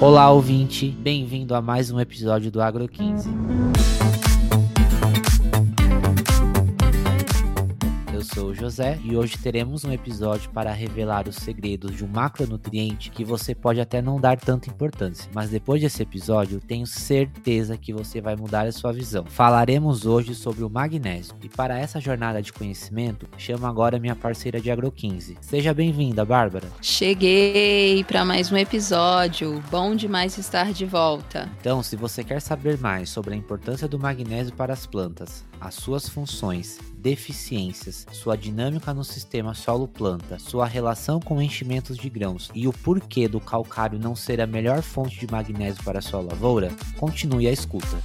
Olá, ouvinte, bem-vindo a mais um episódio do Agro 15. Sou o José e hoje teremos um episódio para revelar os segredos de um macronutriente que você pode até não dar tanta importância, mas depois desse episódio tenho certeza que você vai mudar a sua visão. Falaremos hoje sobre o magnésio e para essa jornada de conhecimento, chamo agora minha parceira de Agro 15. Seja bem-vinda, Bárbara. Cheguei para mais um episódio. Bom demais estar de volta. Então, se você quer saber mais sobre a importância do magnésio para as plantas, as suas funções, deficiências, sua dinâmica no sistema solo-planta, sua relação com enchimentos de grãos e o porquê do calcário não ser a melhor fonte de magnésio para sua lavoura, continue a escuta.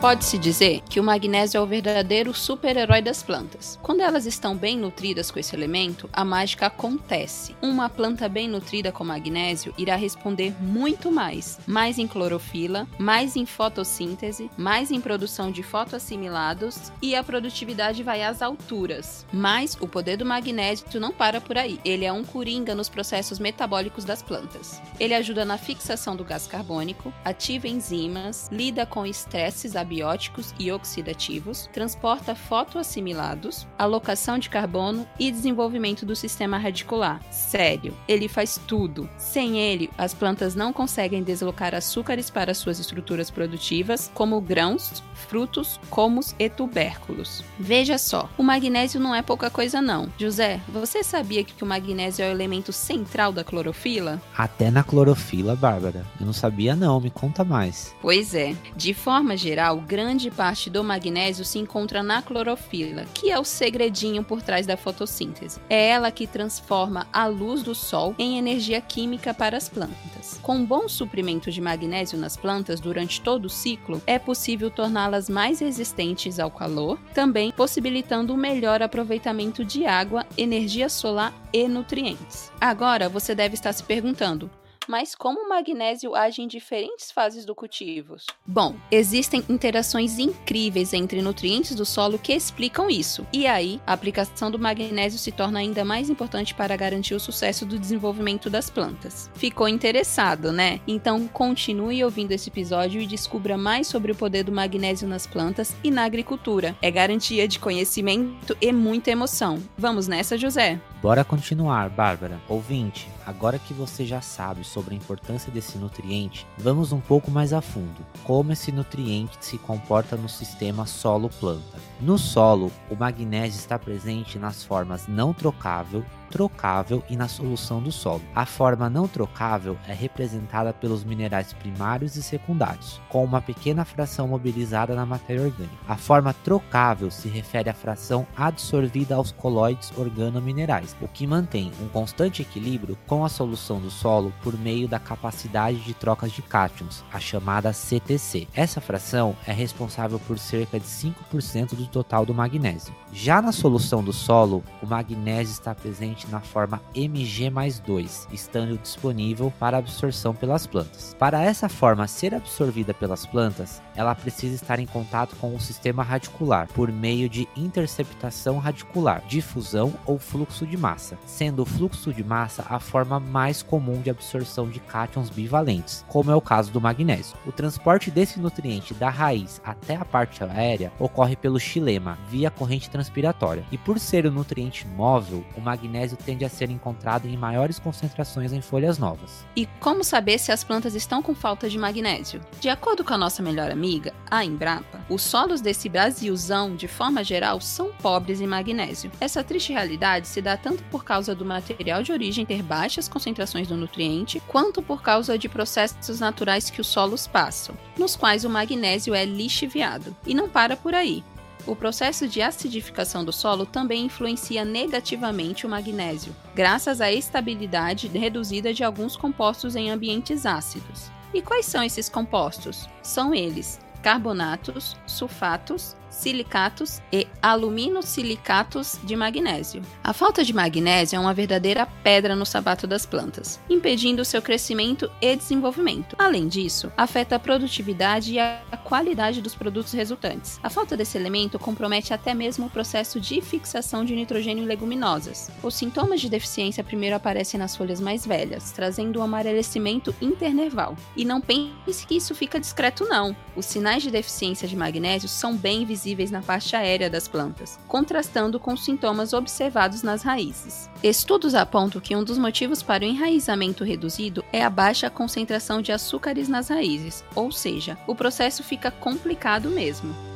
Pode-se dizer que o magnésio é o verdadeiro super-herói das plantas. Quando elas estão bem nutridas com esse elemento, a mágica acontece. Uma planta bem nutrida com magnésio irá responder muito mais, mais em clorofila, mais em fotossíntese, mais em produção de fotoassimilados e a produtividade vai às alturas. Mas o poder do magnésio não para por aí. Ele é um coringa nos processos metabólicos das plantas. Ele ajuda na fixação do gás carbônico, ativa enzimas, lida com estresses abióticos e oxidativos, transporta fotoassimilados, alocação de carbono e desenvolvimento do sistema radicular. Sério, ele faz tudo. Sem ele, as plantas não conseguem deslocar açúcares para suas estruturas produtivas, como grãos, frutos, comos e tubérculos. Veja só, o magnésio não é pouca coisa não. José, você sabia que o magnésio é o elemento central da clorofila? Até na clorofila, Bárbara. Eu não sabia não, me conta mais. Pois é. De forma geral, grande parte do magnésio se encontra na clorofila, que é o segredinho por trás da fotossíntese. É ela que transforma a luz do sol em energia química para as plantas. Com um bom suprimento de magnésio nas plantas durante todo o ciclo, é possível torná-las mais resistentes ao calor, também possibilitando um melhor aproveitamento de água, energia solar e nutrientes. Agora você deve estar se perguntando: mas como o magnésio age em diferentes fases do cultivo? Bom, existem interações incríveis entre nutrientes do solo que explicam isso. E aí, a aplicação do magnésio se torna ainda mais importante para garantir o sucesso do desenvolvimento das plantas. Ficou interessado, né? Então continue ouvindo esse episódio e descubra mais sobre o poder do magnésio nas plantas e na agricultura. É garantia de conhecimento e muita emoção. Vamos nessa, José? Bora continuar, Bárbara. Ouvinte, agora que você já sabe sobre a importância desse nutriente, vamos um pouco mais a fundo. Como esse nutriente se comporta no sistema solo-planta. No solo, o magnésio está presente nas formas não trocável, trocável e na solução do solo. A forma não trocável é representada pelos minerais primários e secundários, com uma pequena fração mobilizada na matéria orgânica. A forma trocável se refere à fração absorvida aos coloides organominerais, o que mantém um constante equilíbrio com a solução do solo por meio da capacidade de trocas de cátions, a chamada CTC. Essa fração é responsável por cerca de 5% do total do magnésio. Já na solução do solo, o magnésio está presente na forma Mg mais 2, estando disponível para absorção pelas plantas. Para essa forma ser absorvida pelas plantas, ela precisa estar em contato com o sistema radicular por meio de interceptação radicular, difusão ou fluxo de massa, sendo o fluxo de massa a forma mais comum de absorção de cátions bivalentes, como é o caso do magnésio. O transporte desse nutriente da raiz até a parte aérea ocorre pelo xilema, via corrente transpiratória, e por ser um nutriente móvel, o magnésio tende a ser encontrado em maiores concentrações em folhas novas. E como saber se as plantas estão com falta de magnésio? De acordo com a nossa melhor amiga, a Embrapa, os solos desse Brasilzão, de forma geral, são pobres em magnésio. Essa triste realidade se dá tanto por causa do material de origem ter baixas concentrações do nutriente, quanto por causa de processos naturais que os solos passam, nos quais o magnésio é lixiviado. E não para por aí. O processo de acidificação do solo também influencia negativamente o magnésio, graças à estabilidade reduzida de alguns compostos em ambientes ácidos. E quais são esses compostos? São eles carbonatos, sulfatos silicatos e aluminosilicatos de magnésio. A falta de magnésio é uma verdadeira pedra no sapato das plantas, impedindo seu crescimento e desenvolvimento. Além disso, afeta a produtividade e a qualidade dos produtos resultantes. A falta desse elemento compromete até mesmo o processo de fixação de nitrogênio em leguminosas. Os sintomas de deficiência primeiro aparecem nas folhas mais velhas, trazendo um amarelecimento internerval. E não pense que isso fica discreto não. Os sinais de deficiência de magnésio são bem visíveis na parte aérea das plantas, contrastando com os sintomas observados nas raízes. Estudos apontam que um dos motivos para o enraizamento reduzido é a baixa concentração de açúcares nas raízes, ou seja, o processo fica complicado mesmo.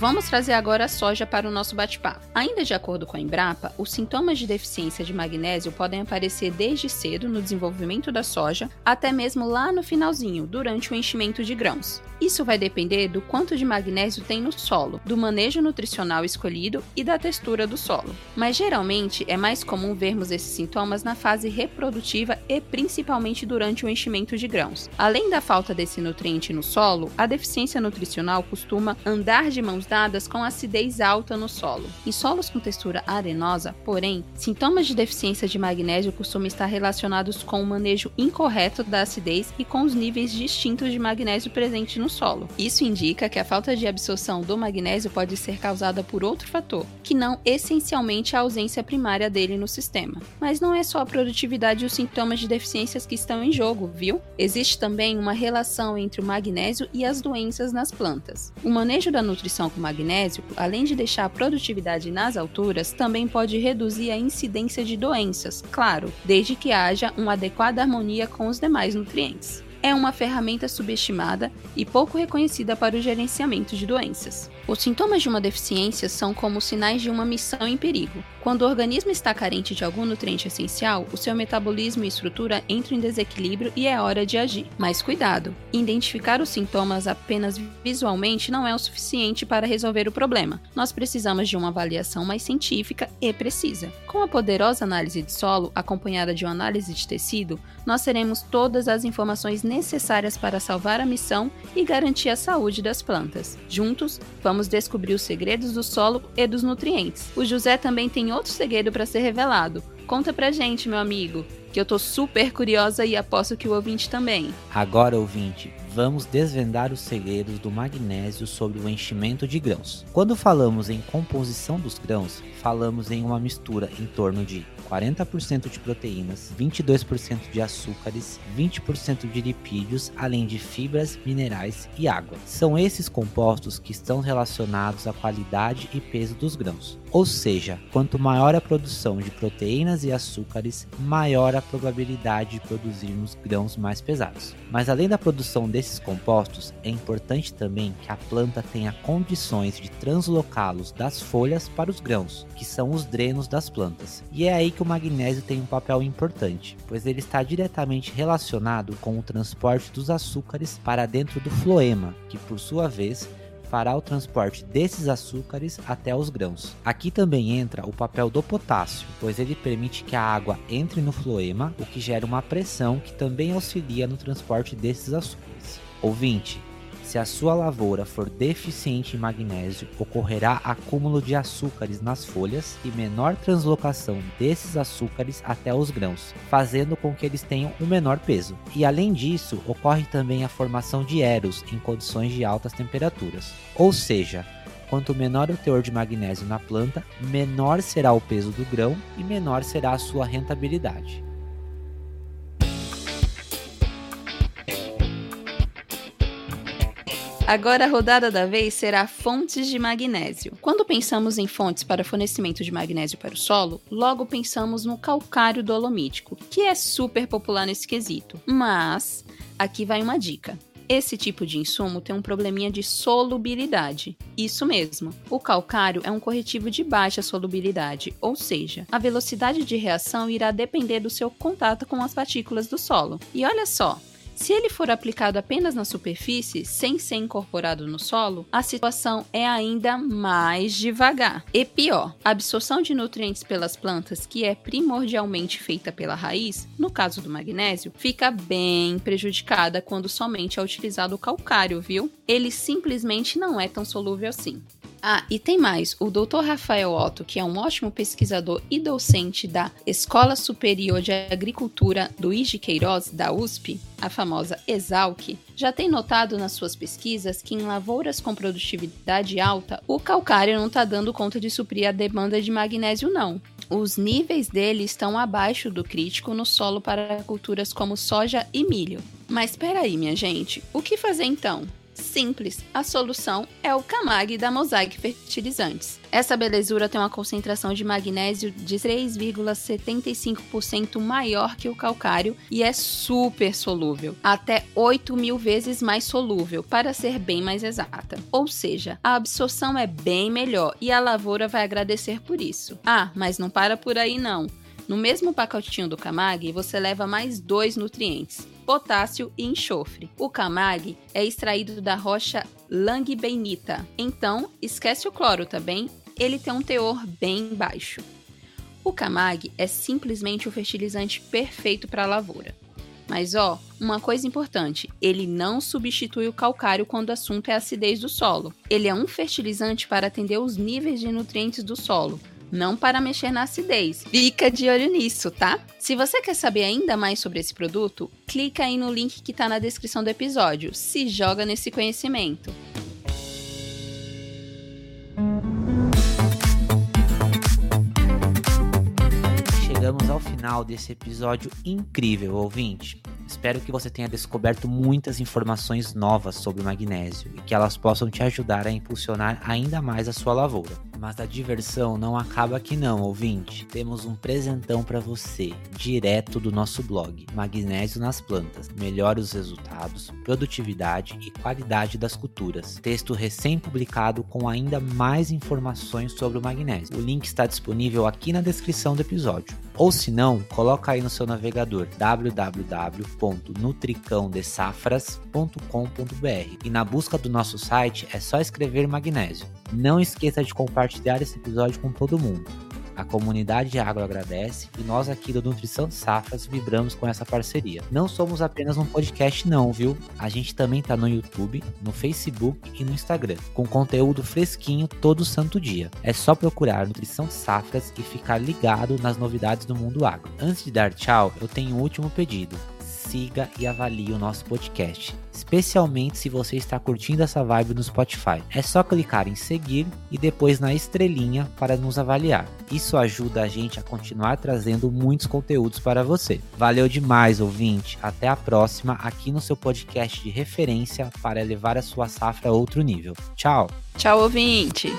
Vamos trazer agora a soja para o nosso bate-papo. Ainda de acordo com a Embrapa, os sintomas de deficiência de magnésio podem aparecer desde cedo no desenvolvimento da soja até mesmo lá no finalzinho, durante o enchimento de grãos. Isso vai depender do quanto de magnésio tem no solo, do manejo nutricional escolhido e da textura do solo. Mas geralmente é mais comum vermos esses sintomas na fase reprodutiva e principalmente durante o enchimento de grãos. Além da falta desse nutriente no solo, a deficiência nutricional costuma andar de mãos com acidez alta no solo. Em solos com textura arenosa, porém, sintomas de deficiência de magnésio costumam estar relacionados com o manejo incorreto da acidez e com os níveis distintos de magnésio presente no solo. Isso indica que a falta de absorção do magnésio pode ser causada por outro fator, que não essencialmente a ausência primária dele no sistema. Mas não é só a produtividade e os sintomas de deficiências que estão em jogo, viu? Existe também uma relação entre o magnésio e as doenças nas plantas. O manejo da nutrição com magnésio, além de deixar a produtividade nas alturas, também pode reduzir a incidência de doenças, claro, desde que haja uma adequada harmonia com os demais nutrientes é uma ferramenta subestimada e pouco reconhecida para o gerenciamento de doenças. Os sintomas de uma deficiência são como sinais de uma missão em perigo. Quando o organismo está carente de algum nutriente essencial, o seu metabolismo e estrutura entram em desequilíbrio e é hora de agir. Mas cuidado! Identificar os sintomas apenas visualmente não é o suficiente para resolver o problema. Nós precisamos de uma avaliação mais científica e precisa. Com a poderosa análise de solo, acompanhada de uma análise de tecido, nós teremos todas as informações necessárias para salvar a missão e garantir a saúde das plantas. Juntos, vamos descobrir os segredos do solo e dos nutrientes. O José também tem outro segredo para ser revelado. Conta pra gente, meu amigo, que eu tô super curiosa e aposto que o ouvinte também. Agora, ouvinte, vamos desvendar os segredos do magnésio sobre o enchimento de grãos. Quando falamos em composição dos grãos, falamos em uma mistura em torno de 40% de proteínas, 22% de açúcares, 20% de lipídios, além de fibras, minerais e água. São esses compostos que estão relacionados à qualidade e peso dos grãos. Ou seja, quanto maior a produção de proteínas e açúcares, maior a probabilidade de produzirmos grãos mais pesados. Mas além da produção desses compostos, é importante também que a planta tenha condições de translocá-los das folhas para os grãos, que são os drenos das plantas. E é aí que o magnésio tem um papel importante, pois ele está diretamente relacionado com o transporte dos açúcares para dentro do floema, que por sua vez fará o transporte desses açúcares até os grãos. Aqui também entra o papel do potássio, pois ele permite que a água entre no floema, o que gera uma pressão que também auxilia no transporte desses açúcares. Ouvinte, se a sua lavoura for deficiente em magnésio, ocorrerá acúmulo de açúcares nas folhas e menor translocação desses açúcares até os grãos, fazendo com que eles tenham um menor peso. E além disso, ocorre também a formação de eros em condições de altas temperaturas. Ou seja, quanto menor o teor de magnésio na planta, menor será o peso do grão e menor será a sua rentabilidade. Agora a rodada da vez será fontes de magnésio. Quando pensamos em fontes para fornecimento de magnésio para o solo, logo pensamos no calcário dolomítico, que é super popular nesse quesito. Mas aqui vai uma dica. Esse tipo de insumo tem um probleminha de solubilidade. Isso mesmo, o calcário é um corretivo de baixa solubilidade, ou seja, a velocidade de reação irá depender do seu contato com as partículas do solo. E olha só, Se ele for aplicado apenas na superfície, sem ser incorporado no solo, a situação é ainda mais devagar. E pior, a absorção de nutrientes pelas plantas, que é primordialmente feita pela raiz, no caso do magnésio, fica bem prejudicada quando somente é utilizado o calcário, viu? Ele simplesmente não é tão solúvel assim. Ah, e tem mais. O Dr. Rafael Otto, que é um ótimo pesquisador e docente da Escola Superior de Agricultura Luiz de Queiroz, da USP, a famosa ESALC, já tem notado nas suas pesquisas que em lavouras com produtividade alta, o calcário não está dando conta de suprir a demanda de magnésio, não. Os níveis dele estão abaixo do crítico no solo para culturas como soja e milho. Mas espera aí, minha gente, o que fazer então? Simples, a solução é o Camag da Mosaic Fertilizantes. Essa belezura tem uma concentração de magnésio de 3,75% maior que o calcário e é super solúvel, até 8 mil vezes mais solúvel, para ser bem mais exata. Ou seja, a absorção é bem melhor e a lavoura vai agradecer por isso. Ah, mas não para por aí não. No mesmo pacotinho do Camag, você leva mais dois nutrientes potássio e enxofre. O camag é extraído da rocha langbeinita, então esquece o cloro, tá? Ele tem um teor bem baixo. O camag é simplesmente o fertilizante perfeito para a lavoura. Mas ó, uma coisa importante, ele não substitui o calcário quando o assunto é acidez do solo. Ele é um fertilizante para atender os níveis de nutrientes do solo, não para mexer na acidez. Fica de olho nisso, tá? Se você quer saber ainda mais sobre esse produto, clica aí no link que está na descrição do episódio. Se joga nesse conhecimento. Chegamos ao final desse episódio incrível, ouvinte. Espero que você tenha descoberto muitas informações novas sobre o magnésio e que elas possam te ajudar a impulsionar ainda mais a sua lavoura. Mas a diversão não acaba aqui não, ouvinte. Temos um presentão para você, direto do nosso blog, Magnésio nas Plantas. Melhore os resultados, produtividade e qualidade das culturas. Texto recém-publicado com ainda mais informações sobre o magnésio. O link está disponível aqui na descrição do episódio. Ou se não, coloca aí no seu navegador www.nutricãodesafras.com.br e na busca do nosso site é só escrever magnésio. Não esqueça de compartilhar esse episódio com todo mundo. A comunidade de Agro agradece e nós aqui do Nutrição Safras vibramos com essa parceria. Não somos apenas um podcast não, viu? A gente também tá no YouTube, no Facebook e no Instagram, com conteúdo fresquinho todo santo dia. É só procurar Nutrição Safras e ficar ligado nas novidades do mundo agro. Antes de dar tchau, eu tenho um último pedido siga e avalie o nosso podcast, especialmente se você está curtindo essa vibe no Spotify. É só clicar em seguir e depois na estrelinha para nos avaliar. Isso ajuda a gente a continuar trazendo muitos conteúdos para você. Valeu demais, ouvinte. Até a próxima aqui no seu podcast de referência para levar a sua safra a outro nível. Tchau. Tchau, ouvinte.